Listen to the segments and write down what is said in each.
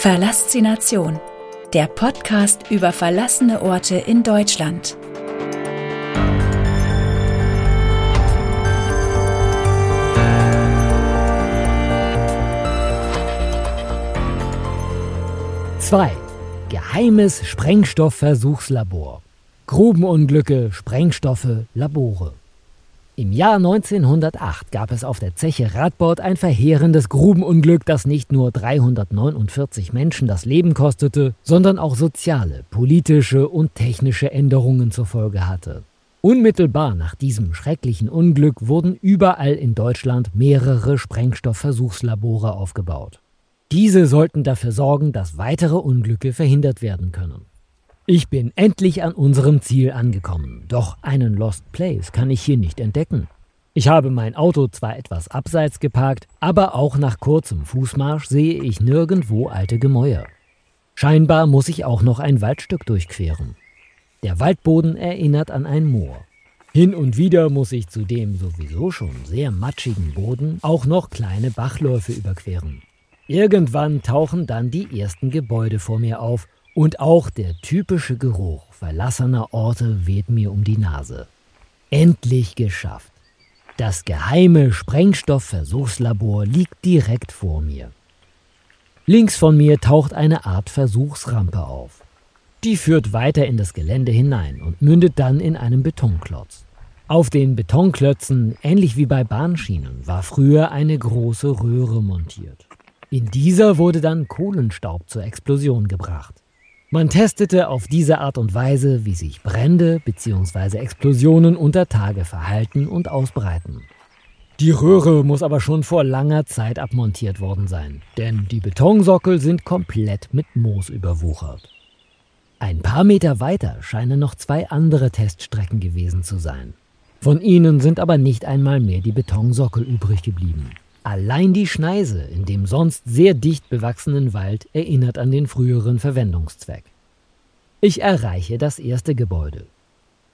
Verlassination, der Podcast über verlassene Orte in Deutschland. Zwei. Geheimes Sprengstoffversuchslabor. Grubenunglücke, Sprengstoffe, Labore. Im Jahr 1908 gab es auf der Zeche Radbord ein verheerendes Grubenunglück, das nicht nur 349 Menschen das Leben kostete, sondern auch soziale, politische und technische Änderungen zur Folge hatte. Unmittelbar nach diesem schrecklichen Unglück wurden überall in Deutschland mehrere Sprengstoffversuchslabore aufgebaut. Diese sollten dafür sorgen, dass weitere Unglücke verhindert werden können. Ich bin endlich an unserem Ziel angekommen, doch einen Lost Place kann ich hier nicht entdecken. Ich habe mein Auto zwar etwas abseits geparkt, aber auch nach kurzem Fußmarsch sehe ich nirgendwo alte Gemäuer. Scheinbar muss ich auch noch ein Waldstück durchqueren. Der Waldboden erinnert an ein Moor. Hin und wieder muss ich zu dem sowieso schon sehr matschigen Boden auch noch kleine Bachläufe überqueren. Irgendwann tauchen dann die ersten Gebäude vor mir auf und auch der typische Geruch verlassener Orte weht mir um die Nase. Endlich geschafft. Das geheime Sprengstoffversuchslabor liegt direkt vor mir. Links von mir taucht eine Art Versuchsrampe auf. Die führt weiter in das Gelände hinein und mündet dann in einem Betonklotz. Auf den Betonklötzen, ähnlich wie bei Bahnschienen, war früher eine große Röhre montiert. In dieser wurde dann Kohlenstaub zur Explosion gebracht. Man testete auf diese Art und Weise, wie sich Brände bzw. Explosionen unter Tage verhalten und ausbreiten. Die Röhre muss aber schon vor langer Zeit abmontiert worden sein, denn die Betonsockel sind komplett mit Moos überwuchert. Ein paar Meter weiter scheinen noch zwei andere Teststrecken gewesen zu sein. Von ihnen sind aber nicht einmal mehr die Betonsockel übrig geblieben. Allein die Schneise in dem sonst sehr dicht bewachsenen Wald erinnert an den früheren Verwendungszweck. Ich erreiche das erste Gebäude.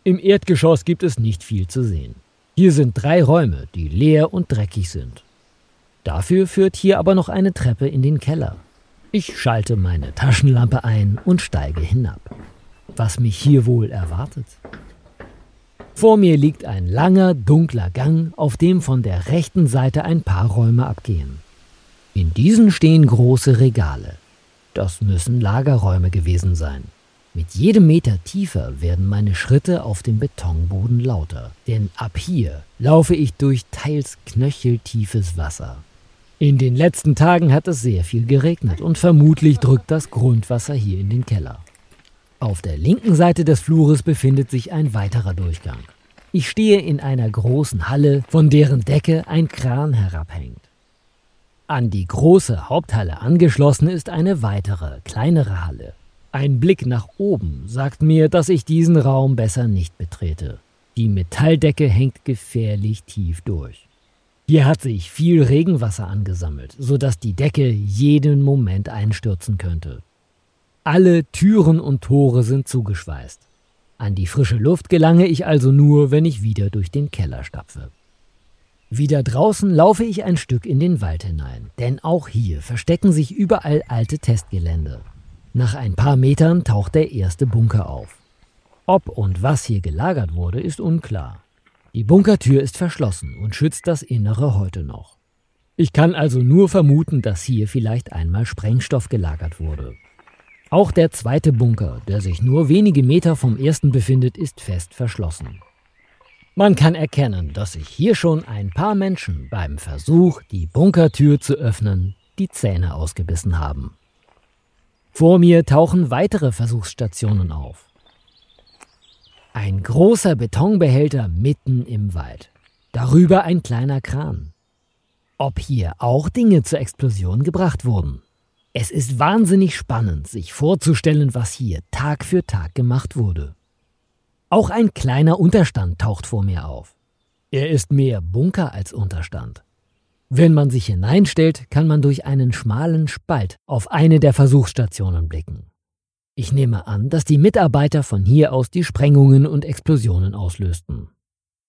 Im Erdgeschoss gibt es nicht viel zu sehen. Hier sind drei Räume, die leer und dreckig sind. Dafür führt hier aber noch eine Treppe in den Keller. Ich schalte meine Taschenlampe ein und steige hinab. Was mich hier wohl erwartet? Vor mir liegt ein langer, dunkler Gang, auf dem von der rechten Seite ein paar Räume abgehen. In diesen stehen große Regale. Das müssen Lagerräume gewesen sein. Mit jedem Meter tiefer werden meine Schritte auf dem Betonboden lauter, denn ab hier laufe ich durch teils knöcheltiefes Wasser. In den letzten Tagen hat es sehr viel geregnet und vermutlich drückt das Grundwasser hier in den Keller. Auf der linken Seite des Flures befindet sich ein weiterer Durchgang. Ich stehe in einer großen Halle, von deren Decke ein Kran herabhängt. An die große Haupthalle angeschlossen ist eine weitere, kleinere Halle. Ein Blick nach oben sagt mir, dass ich diesen Raum besser nicht betrete. Die Metalldecke hängt gefährlich tief durch. Hier hat sich viel Regenwasser angesammelt, sodass die Decke jeden Moment einstürzen könnte. Alle Türen und Tore sind zugeschweißt. An die frische Luft gelange ich also nur, wenn ich wieder durch den Keller stapfe. Wieder draußen laufe ich ein Stück in den Wald hinein, denn auch hier verstecken sich überall alte Testgelände. Nach ein paar Metern taucht der erste Bunker auf. Ob und was hier gelagert wurde, ist unklar. Die Bunkertür ist verschlossen und schützt das Innere heute noch. Ich kann also nur vermuten, dass hier vielleicht einmal Sprengstoff gelagert wurde. Auch der zweite Bunker, der sich nur wenige Meter vom ersten befindet, ist fest verschlossen. Man kann erkennen, dass sich hier schon ein paar Menschen beim Versuch, die Bunkertür zu öffnen, die Zähne ausgebissen haben. Vor mir tauchen weitere Versuchsstationen auf. Ein großer Betonbehälter mitten im Wald. Darüber ein kleiner Kran. Ob hier auch Dinge zur Explosion gebracht wurden? Es ist wahnsinnig spannend, sich vorzustellen, was hier Tag für Tag gemacht wurde. Auch ein kleiner Unterstand taucht vor mir auf. Er ist mehr Bunker als Unterstand. Wenn man sich hineinstellt, kann man durch einen schmalen Spalt auf eine der Versuchsstationen blicken. Ich nehme an, dass die Mitarbeiter von hier aus die Sprengungen und Explosionen auslösten.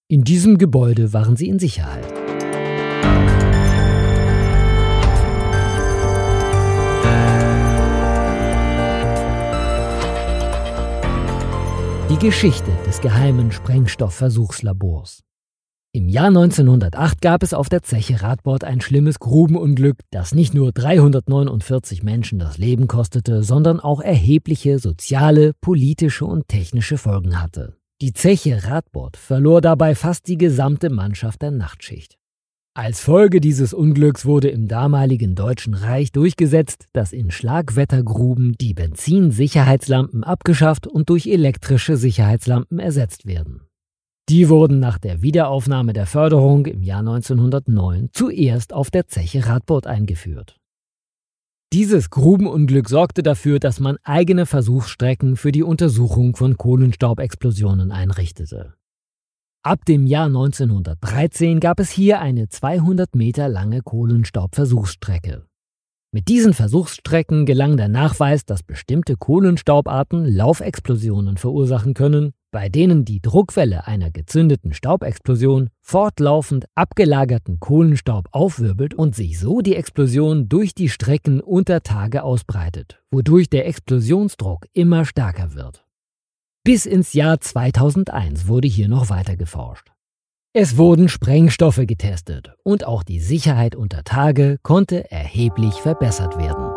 In diesem Gebäude waren sie in Sicherheit. Die Geschichte des geheimen Sprengstoffversuchslabors. Im Jahr 1908 gab es auf der Zeche Radbord ein schlimmes Grubenunglück, das nicht nur 349 Menschen das Leben kostete, sondern auch erhebliche soziale, politische und technische Folgen hatte. Die Zeche Radbord verlor dabei fast die gesamte Mannschaft der Nachtschicht. Als Folge dieses Unglücks wurde im damaligen Deutschen Reich durchgesetzt, dass in Schlagwettergruben die Benzinsicherheitslampen abgeschafft und durch elektrische Sicherheitslampen ersetzt werden. Die wurden nach der Wiederaufnahme der Förderung im Jahr 1909 zuerst auf der Zeche Radbord eingeführt. Dieses Grubenunglück sorgte dafür, dass man eigene Versuchsstrecken für die Untersuchung von Kohlenstaubexplosionen einrichtete. Ab dem Jahr 1913 gab es hier eine 200 Meter lange Kohlenstaubversuchsstrecke. Mit diesen Versuchsstrecken gelang der Nachweis, dass bestimmte Kohlenstaubarten Laufexplosionen verursachen können, bei denen die Druckwelle einer gezündeten Staubexplosion fortlaufend abgelagerten Kohlenstaub aufwirbelt und sich so die Explosion durch die Strecken unter Tage ausbreitet, wodurch der Explosionsdruck immer stärker wird. Bis ins Jahr 2001 wurde hier noch weiter geforscht. Es wurden Sprengstoffe getestet und auch die Sicherheit unter Tage konnte erheblich verbessert werden.